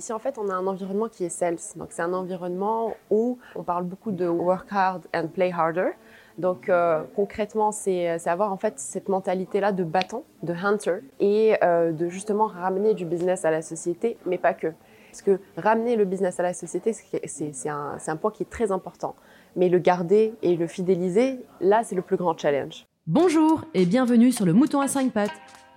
Ici, en fait, on a un environnement qui est sales. Donc, c'est un environnement où on parle beaucoup de work hard and play harder. Donc, euh, concrètement, c'est avoir en fait cette mentalité-là de battant, de hunter, et euh, de justement ramener du business à la société, mais pas que. Parce que ramener le business à la société, c'est un, un point qui est très important. Mais le garder et le fidéliser, là, c'est le plus grand challenge. Bonjour et bienvenue sur le Mouton à 5 pattes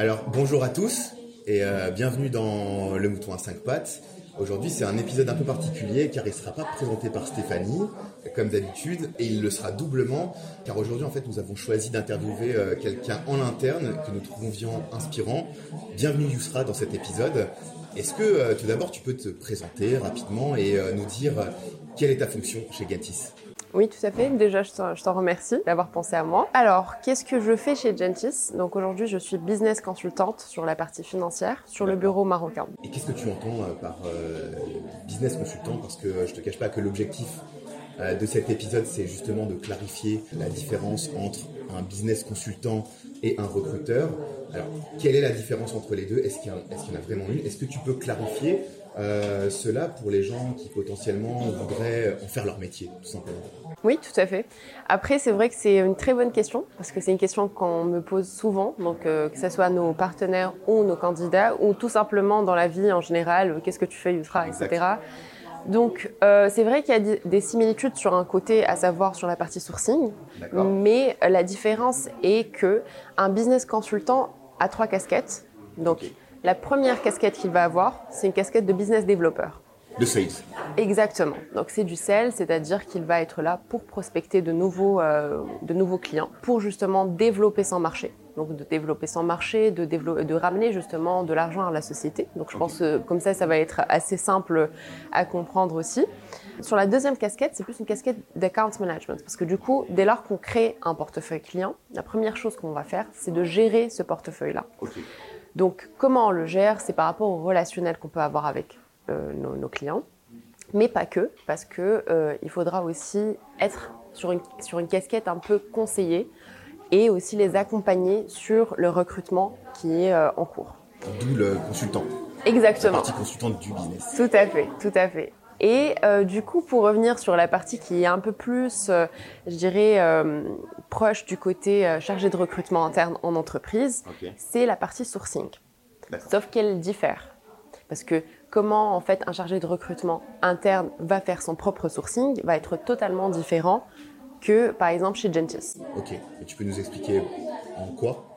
Alors bonjour à tous et euh, bienvenue dans Le Mouton à 5 pattes. Aujourd'hui c'est un épisode un peu particulier car il ne sera pas présenté par Stéphanie comme d'habitude et il le sera doublement car aujourd'hui en fait nous avons choisi d'interviewer euh, quelqu'un en interne que nous trouvons inspirant. Bienvenue Yousra dans cet épisode. Est-ce que euh, tout d'abord tu peux te présenter rapidement et nous dire quelle est ta fonction chez Gentis? Oui, tout à fait. Déjà, je t'en remercie d'avoir pensé à moi. Alors, qu'est-ce que je fais chez Gentis Donc aujourd'hui, je suis business consultante sur la partie financière, sur le bureau marocain. Et qu'est-ce que tu entends euh, par euh, business consultant? Parce que euh, je te cache pas que l'objectif de cet épisode, c'est justement de clarifier la différence entre un business consultant et un recruteur. Alors, quelle est la différence entre les deux? Est-ce qu'il y, en a vraiment une? Est-ce que tu peux clarifier euh, cela pour les gens qui potentiellement voudraient en faire leur métier, tout simplement Oui, tout à fait. Après, c'est vrai que c'est une très bonne question, parce que c'est une question qu'on me pose souvent, donc euh, que ce soit nos partenaires ou nos candidats, ou tout simplement dans la vie en général, euh, qu'est-ce que tu fais, Ultra, etc. Donc, c'est vrai qu'il y a des similitudes sur un côté, à savoir sur la partie sourcing, mais la différence est que un business consultant a trois casquettes. Donc, la première casquette qu'il va avoir, c'est une casquette de business developer. De sales. Exactement. Donc c'est du sales, c'est-à-dire qu'il va être là pour prospecter de nouveaux, euh, de nouveaux clients, pour justement développer son marché. Donc de développer son marché, de, de ramener justement de l'argent à la société. Donc je pense que comme ça, ça va être assez simple à comprendre aussi. Sur la deuxième casquette, c'est plus une casquette d'account management. Parce que du coup, dès lors qu'on crée un portefeuille client, la première chose qu'on va faire, c'est de gérer ce portefeuille-là. Donc, comment on le gère C'est par rapport au relationnel qu'on peut avoir avec euh, nos, clients, mais pas que, parce que euh, il faudra aussi être sur une, sur une casquette un peu conseillée et aussi les accompagner sur le recrutement qui est euh, en cours. D'où le consultant. Exactement. La partie consultante du business. Tout à fait, tout à fait. Et euh, du coup, pour revenir sur la partie qui est un peu plus, euh, je dirais, euh, proche du côté chargé de recrutement interne en entreprise, c'est la partie sourcing. Sauf qu'elle diffère. Parce que comment en fait un chargé de recrutement interne va faire son propre sourcing va être totalement différent que par exemple chez Gentis. Ok, et tu peux nous expliquer en quoi?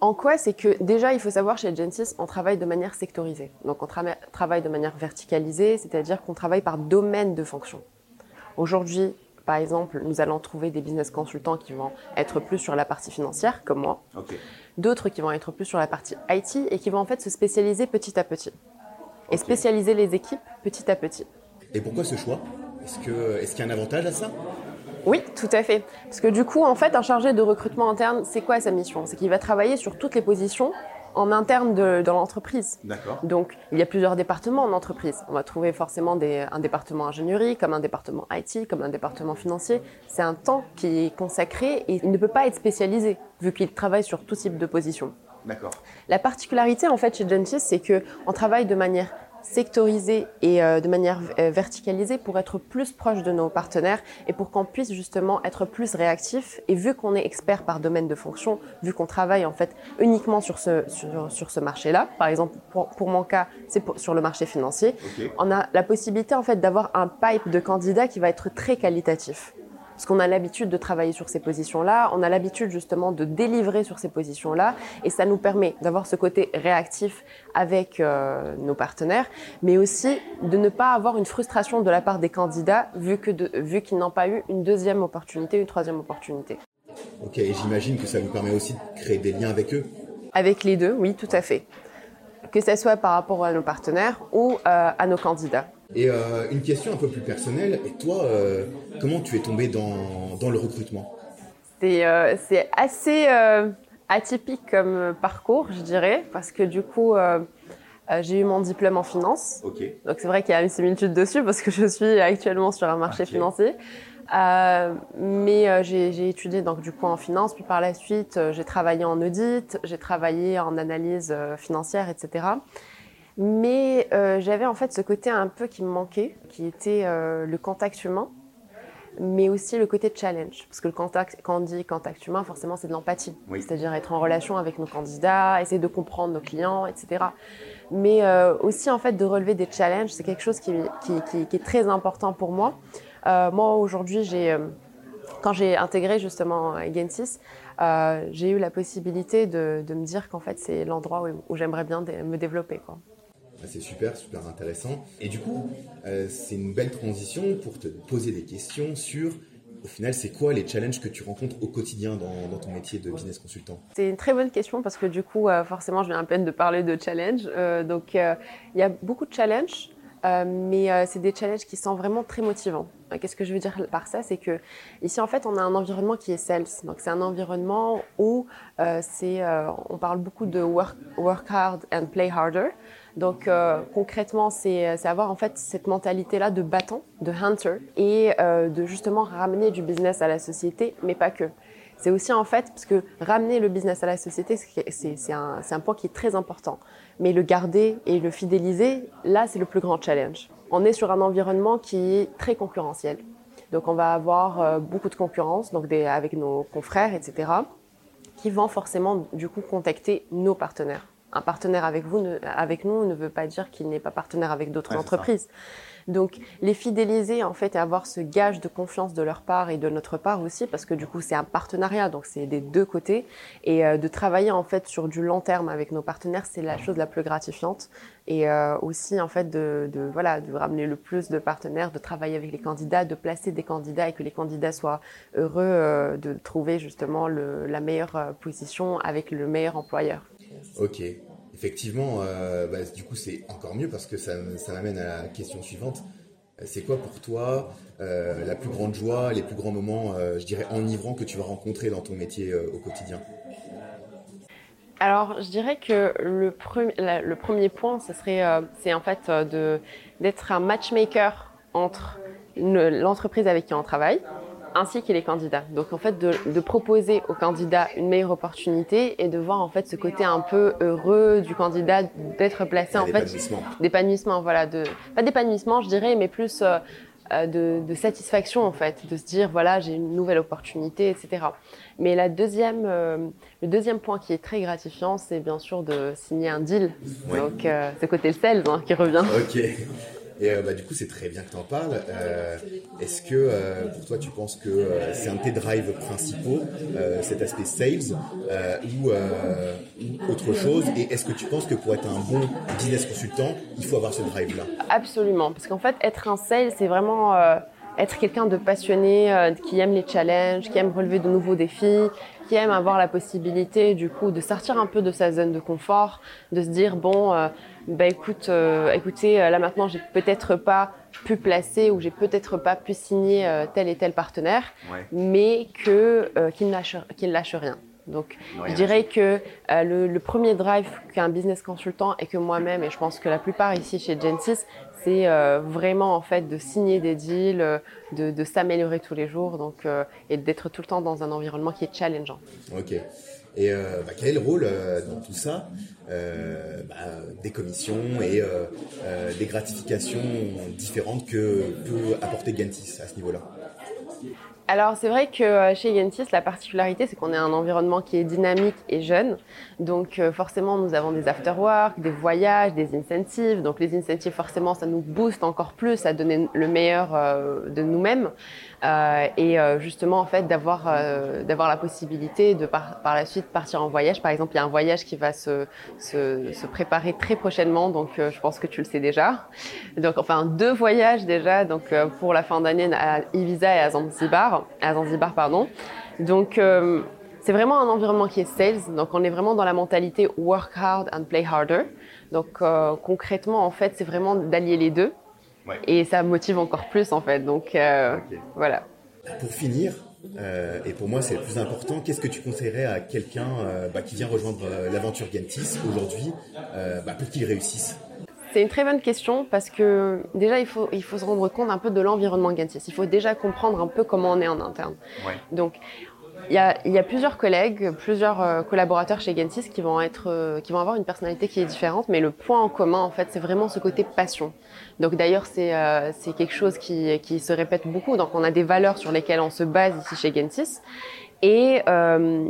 En quoi C'est que déjà, il faut savoir chez Gentis, on travaille de manière sectorisée. Donc on travaille de manière verticalisée, c'est-à-dire qu'on travaille par domaine de fonction. Aujourd'hui, par exemple, nous allons trouver des business consultants qui vont être plus sur la partie financière, comme moi. D'autres qui vont être plus sur la partie IT et qui vont en fait se spécialiser petit à petit. Et spécialiser les équipes petit à petit. Et pourquoi ce choix? Est-ce qu'il est y a un avantage à ça? Oui, tout à fait. Parce que du coup, en fait, un chargé de recrutement interne, c'est quoi sa mission? C'est qu'il va travailler sur toutes les positions en interne de, dans l'entreprise. D'accord. Donc, il y a plusieurs départements en entreprise. On va trouver forcément des, un département ingénierie, comme un département IT, comme un département financier. C'est un temps qui est consacré et il ne peut pas être spécialisé, vu qu'il travaille sur tout type de position. D'accord. La particularité, en fait, chez Gentis, c'est que on travaille de manière sectorisé et euh, de manière euh, verticalisée pour être plus proche de nos partenaires et pour qu'on puisse justement être plus réactif. Et vu qu'on est expert par domaine de fonction, vu qu'on travaille en fait uniquement sur ce, sur, sur ce marché-là, par exemple pour, pour mon cas, c'est sur le marché financier, on a la possibilité en fait d'avoir un pipe de candidats qui va être très qualitatif parce qu'on a l'habitude de travailler sur ces positions-là, on a l'habitude justement de délivrer sur ces positions-là, et ça nous permet d'avoir ce côté réactif avec euh, nos partenaires, mais aussi de ne pas avoir une frustration de la part des candidats vu que vu qu'ils n'ont pas eu une deuxième opportunité, une troisième opportunité. Ok, et j'imagine que ça nous permet aussi de créer des liens avec eux. Avec les deux, oui, tout à fait. que ce soit par rapport à nos partenaires ou à nos candidats. Et une question un peu plus personnelle, et toi, comment tu es tombé dans, dans le recrutement? C'est assez atypique comme parcours, je dirais, parce que du coup, euh, j'ai eu mon diplôme en finance. Donc c'est vrai qu'il y a une similitude dessus parce que je suis actuellement sur un marché financier. Euh, mais euh, j'ai étudié donc du coup en finance, puis par la suite j'ai travaillé en audit, j'ai travaillé en analyse financière, etc. Mais j'avais en fait ce côté un peu qui me manquait, qui était le contact humain mais aussi le côté challenge. Parce que le contact, quand on dit contact humain, forcément, c'est de l'empathie. C'est-à-dire être en relation avec nos candidats, essayer de comprendre nos clients, etc. Mais euh, aussi, en fait, de relever des challenges, c'est quelque chose qui, qui, qui, est très important pour moi. Euh, moi, aujourd'hui, j'ai, euh, quand j'ai intégré justement Gensis, euh, j'ai eu la possibilité de, de me dire qu'en fait, c'est l'endroit où, où j'aimerais bien me développer. Quoi. C'est super, super intéressant. Et du coup, euh, c'est une belle transition pour te poser des questions sur, au final, c'est quoi les challenges que tu rencontres au quotidien dans, ton métier de business consultant? C'est une très bonne question parce que du coup, euh, forcément, je viens à peine de parler de challenge. Euh, donc, il y a beaucoup de challenges. Mais c'est des challenges qui sont vraiment très motivants. Qu'est-ce que je veux dire par ça? C'est que ici, en fait, on a un environnement qui est sales. Donc, c'est un environnement où c'est, on parle beaucoup de work, work hard and play harder. Donc euh, concrètement, c'est avoir en fait cette mentalité-là de battant, de hunter, et euh, de justement ramener du business à la société, mais pas que. C'est aussi en fait, parce que ramener le business à la société, c'est un, point qui est très important. Mais le garder et le fidéliser, là, c'est le plus grand challenge. On est sur un environnement qui est très concurrentiel. Donc on va avoir euh, beaucoup de concurrence, donc avec nos confrères, etc., qui vont forcément du coup contacter nos partenaires un partenaire avec vous, avec nous, ne veut pas dire qu'il n'est pas partenaire avec d'autres entreprises. Donc, les fidéliser, en fait, et avoir ce gage de confiance de leur part et de notre part aussi, parce que du coup, c'est un partenariat, donc c'est des deux côtés. Et euh, de travailler, en fait, sur du long terme avec nos partenaires, c'est la chose la plus gratifiante. Et euh, aussi, en fait, de, voilà, de ramener le plus de partenaires, de travailler avec les candidats, de placer des candidats et que les candidats soient heureux euh, de trouver justement la meilleure position avec le meilleur employeur. Ok. Effectivement, euh, bah, du coup, c'est encore mieux parce que ça, ça m'amène à la question suivante. C'est quoi pour toi euh, la plus grande joie, les plus grands moments, euh, je dirais, enivrants que tu vas rencontrer dans ton métier au quotidien? Alors, je dirais que le, le premier point, ce serait, c'est en fait d'être un matchmaker entre l'entreprise avec qui on travaille ainsi que les candidats. Donc en fait de, de, proposer aux candidats une meilleure opportunité et de voir en fait ce côté un peu heureux du candidat d'être placé en fait d'épanouissement voilà de pas d'épanouissement je dirais mais plus euh, euh, de, de, satisfaction en fait de se dire voilà j'ai une nouvelle opportunité etc. Mais la deuxième euh, le deuxième point qui est très gratifiant c'est bien sûr de signer un deal donc euh, c'est côté sales hein, qui revient. Ok. Et euh, bah, du coup, c'est très bien que tu en parles. Euh, Est-ce que euh, pour toi, tu penses que c'est un de tes drives principaux, cet aspect sales, ou, autre chose? Et est-ce que tu penses que pour être un bon business consultant, il faut avoir ce drive-là? Absolument. Parce qu'en fait, être un sales, c'est vraiment être quelqu'un de passionné, qui aime les challenges, qui aime relever de nouveaux défis, qui aime avoir la possibilité du coup de sortir un peu de sa zone de confort, de se dire bon, bah écoute, euh, écoutez, euh, là maintenant j'ai peut-être pas pu placer ou j'ai peut-être pas pu signer tel et tel partenaire, mais que qu'il ne lâche, qu'il lâche rien. Donc, je dirais que le, le, premier drive qu'un business consultant et que moi-même, et je pense que la plupart ici chez Genesis, c'est euh, vraiment en fait de signer des deals, euh, de, de s'améliorer tous les jours, donc euh, et d'être tout le temps dans un environnement qui est challengeant. Ok. Et bah, quel est le rôle dans tout ça? Bah, des commissions et des gratifications différentes que peut apporter Gentis à ce niveau-là? Alors c'est vrai que euh, chez Yentis, la particularité, c'est qu'on est un environnement qui est dynamique et jeune. Donc euh, forcément, nous avons des after-work, des voyages, des incentives. Donc les incentives, forcément, ça nous booste encore plus à donner le meilleur euh, de nous-mêmes. Et justement en fait d'avoir d'avoir la possibilité de par, par la suite partir en voyage. Par exemple, il y a un voyage qui va se, se, se préparer très prochainement, donc je pense que tu le sais déjà. Donc enfin deux voyages déjà, donc pour la fin d'année à Ibiza et à Zanzibar, à Zanzibar pardon. Donc c'est vraiment un environnement qui est sales, donc on est vraiment dans la mentalité work hard and play harder. Donc euh, concrètement, en fait, c'est vraiment d'allier les deux. Ouais. Et ça motive encore plus, en fait. Donc euh, voilà. Pour finir, euh, et pour moi c'est le plus important, qu'est-ce que tu conseillerais à quelqu'un euh, bah, qui vient rejoindre euh, l'aventure Gentis aujourd'hui euh, bah, pour qu'il réussisse? C'est une très bonne question parce que déjà il faut, il faut se rendre compte un peu de l'environnement Gantis. Il faut déjà comprendre un peu comment on est en interne. Ouais. Donc il y a, il y a plusieurs collègues, plusieurs euh, collaborateurs chez Gentis qui vont être, euh, qui vont avoir une personnalité qui est différente, mais le point en commun en fait c'est vraiment ce côté passion. Donc d'ailleurs c'est euh, c'est quelque chose qui, qui se répète beaucoup. Donc on a des valeurs sur lesquelles on se base ici chez Gentis et euh,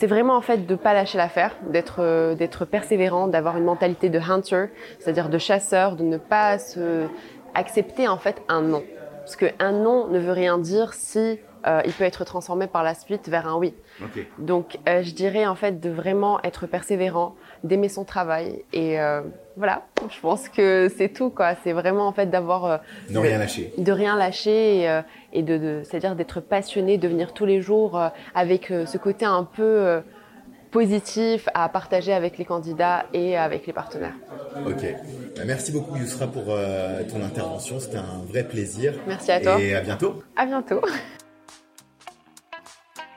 c'est vraiment en fait de pas lâcher l'affaire, d'être euh, d'être persévérant, d'avoir une mentalité de hunter, c'est-à-dire de chasseur, de ne pas se accepter en fait un non, parce que un non ne veut rien dire si euh, il peut être transformé par la suite vers un oui. Donc euh, je dirais en fait de vraiment être persévérant, d'aimer son travail et euh, voilà. Je pense que c'est tout quoi. C'est vraiment en fait d'avoir Ne rien lâcher. de rien lâcher et, et de, de c'est-à-dire d'être passionné, de venir tous les jours avec ce côté un peu positif à partager avec les candidats et avec les partenaires. Ok. Merci beaucoup Yousra pour euh, ton intervention, c'était un vrai plaisir. Merci à toi. Et à bientôt. À bientôt.